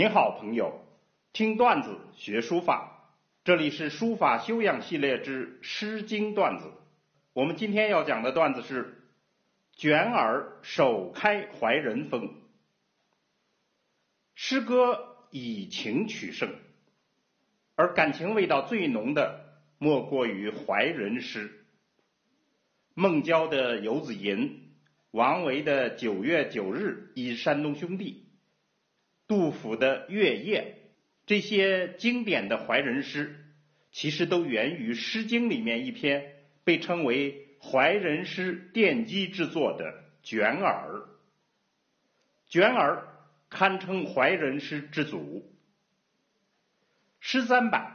您好，朋友，听段子学书法，这里是书法修养系列之《诗经》段子。我们今天要讲的段子是“卷耳首开怀人风”。诗歌以情取胜，而感情味道最浓的莫过于怀人诗。孟郊的《游子吟》，王维的《九月九日忆山东兄弟》。杜甫的《月夜》，这些经典的怀人诗，其实都源于《诗经》里面一篇被称为怀人诗奠基之作的《卷耳》。《卷耳》堪称怀人诗之祖。诗三百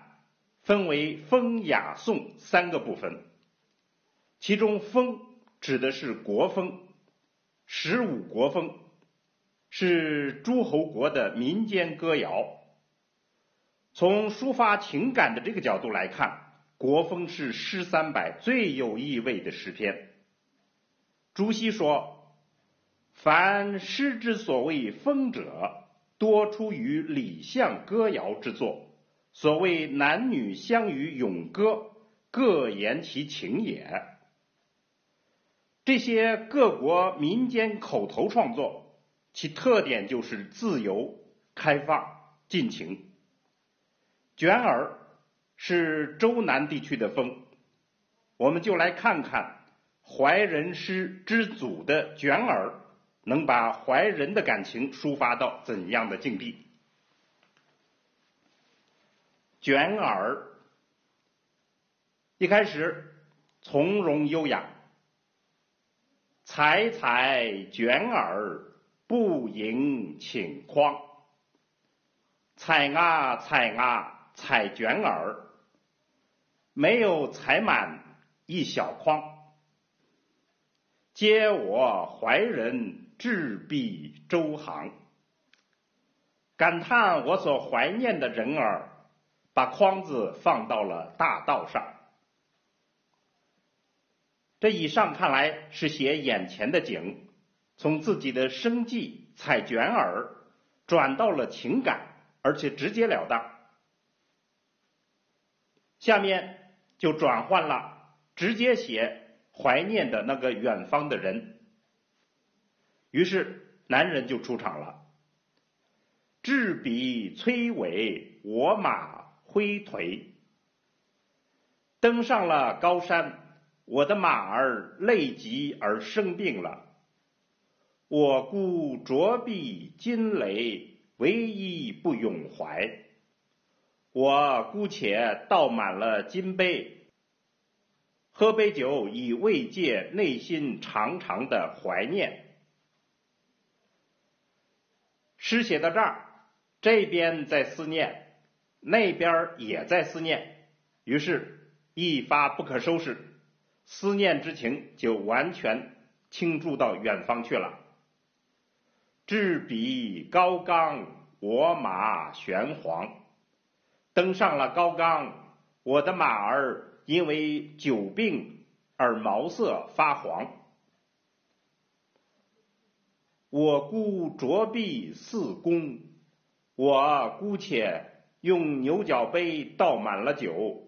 分为风、雅、颂三个部分，其中风指的是国风，十五国风。是诸侯国的民间歌谣。从抒发情感的这个角度来看，国风是诗三百最有意味的诗篇。朱熹说：“凡诗之所谓风者，多出于礼相歌谣之作。所谓男女相与咏歌，各言其情也。”这些各国民间口头创作。其特点就是自由、开放、尽情。卷耳是周南地区的风，我们就来看看怀人诗之祖的卷耳能把怀人的感情抒发到怎样的境地。卷耳一开始从容优雅，采采卷耳。不盈顷筐，采啊采啊采卷耳，没有采满一小筐。嗟我怀人志必周行，感叹我所怀念的人儿，把筐子放到了大道上。这以上看来是写眼前的景。从自己的生计采卷耳，转到了情感，而且直截了当。下面就转换了，直接写怀念的那个远方的人。于是男人就出场了：“执笔催尾，我马挥腿，登上了高山，我的马儿累极而生病了。”我孤着臂金雷，唯一不永怀。我姑且倒满了金杯，喝杯酒以慰藉内心长长的怀念。诗写到这儿，这边在思念，那边也在思念，于是一发不可收拾，思念之情就完全倾注到远方去了。执笔高冈，我马玄黄。登上了高冈，我的马儿因为久病而毛色发黄。我姑着臂四公，我姑且用牛角杯倒满了酒，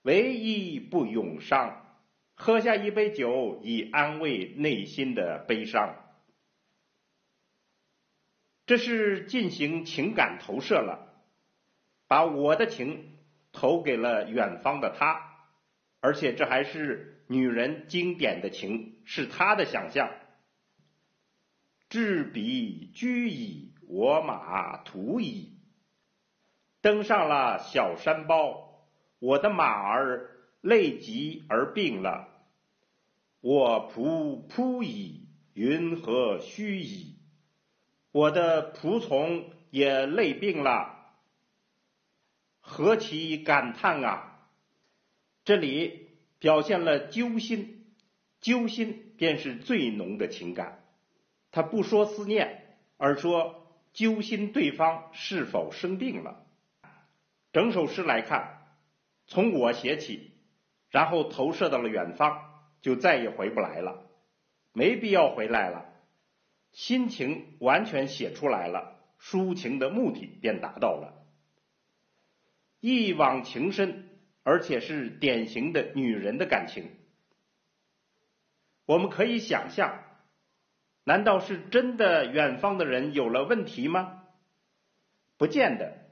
唯一不永伤，喝下一杯酒以安慰内心的悲伤。这是进行情感投射了，把我的情投给了远方的他，而且这还是女人经典的情，是他的想象。执笔居矣，我马图矣。登上了小山包，我的马儿累疾而病了。我仆仆矣，云何须矣？我的仆从也累病了，何其感叹啊！这里表现了揪心，揪心便是最浓的情感。他不说思念，而说揪心对方是否生病了。整首诗来看，从我写起，然后投射到了远方，就再也回不来了，没必要回来了。心情完全写出来了，抒情的目的便达到了。一往情深，而且是典型的女人的感情。我们可以想象，难道是真的远方的人有了问题吗？不见得。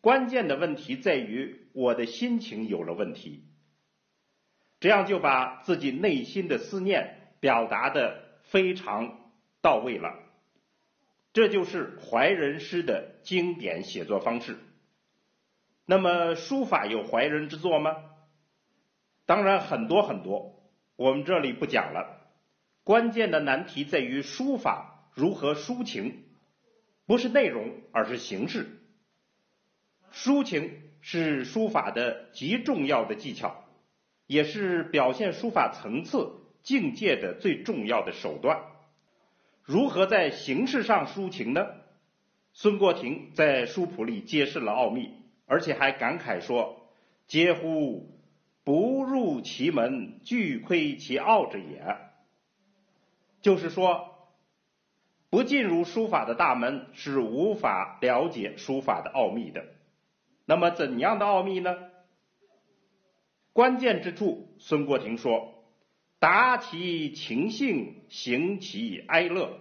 关键的问题在于我的心情有了问题。这样就把自己内心的思念表达的非常到位了，这就是怀人诗的经典写作方式。那么书法有怀人之作吗？当然很多很多，我们这里不讲了。关键的难题在于书法如何抒情，不是内容，而是形式。抒情是书法的极重要的技巧。也是表现书法层次境界的最重要的手段。如何在形式上抒情呢？孙过庭在书谱里揭示了奥秘，而且还感慨说：“嗟乎！不入其门，俱窥其奥之也。”就是说，不进入书法的大门是无法了解书法的奥秘的。那么，怎样的奥秘呢？关键之处，孙过庭说：“达其情性，行其哀乐。”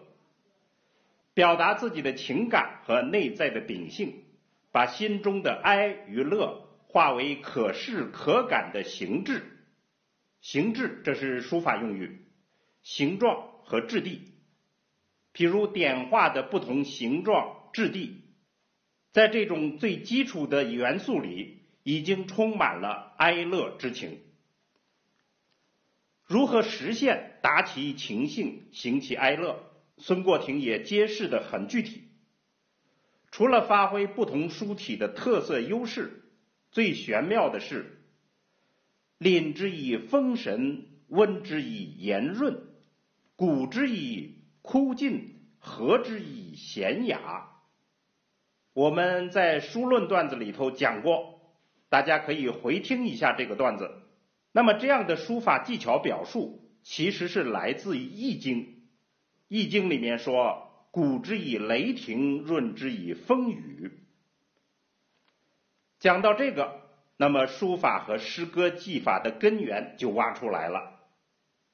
表达自己的情感和内在的秉性，把心中的哀与乐化为可视可感的形质。形质，这是书法用语，形状和质地。譬如点画的不同形状、质地，在这种最基础的元素里。已经充满了哀乐之情。如何实现达其情性，行其哀乐？孙过庭也揭示的很具体。除了发挥不同书体的特色优势，最玄妙的是，凛之以风神，温之以炎润，古之以枯尽，和之以闲雅。我们在书论段子里头讲过。大家可以回听一下这个段子。那么，这样的书法技巧表述，其实是来自于《易经》。《易经》里面说：“古之以雷霆，润之以风雨。”讲到这个，那么书法和诗歌技法的根源就挖出来了。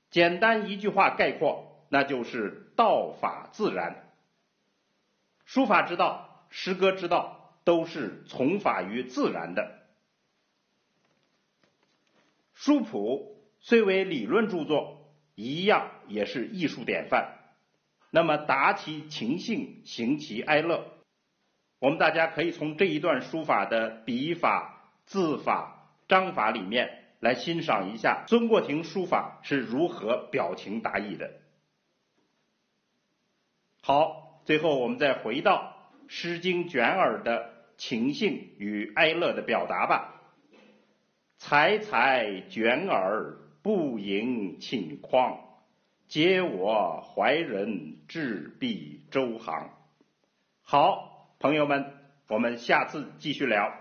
简单一句话概括，那就是道法自然。书法之道，诗歌之道，都是从法于自然的。书谱虽为理论著作，一样也是艺术典范。那么达其情性，行其哀乐，我们大家可以从这一段书法的笔法、字法、章法里面来欣赏一下孙过庭书法是如何表情达意的。好，最后我们再回到《诗经·卷耳》的情性与哀乐的表达吧。采采卷耳，不盈顷筐。嗟我怀人，志必周行。好，朋友们，我们下次继续聊。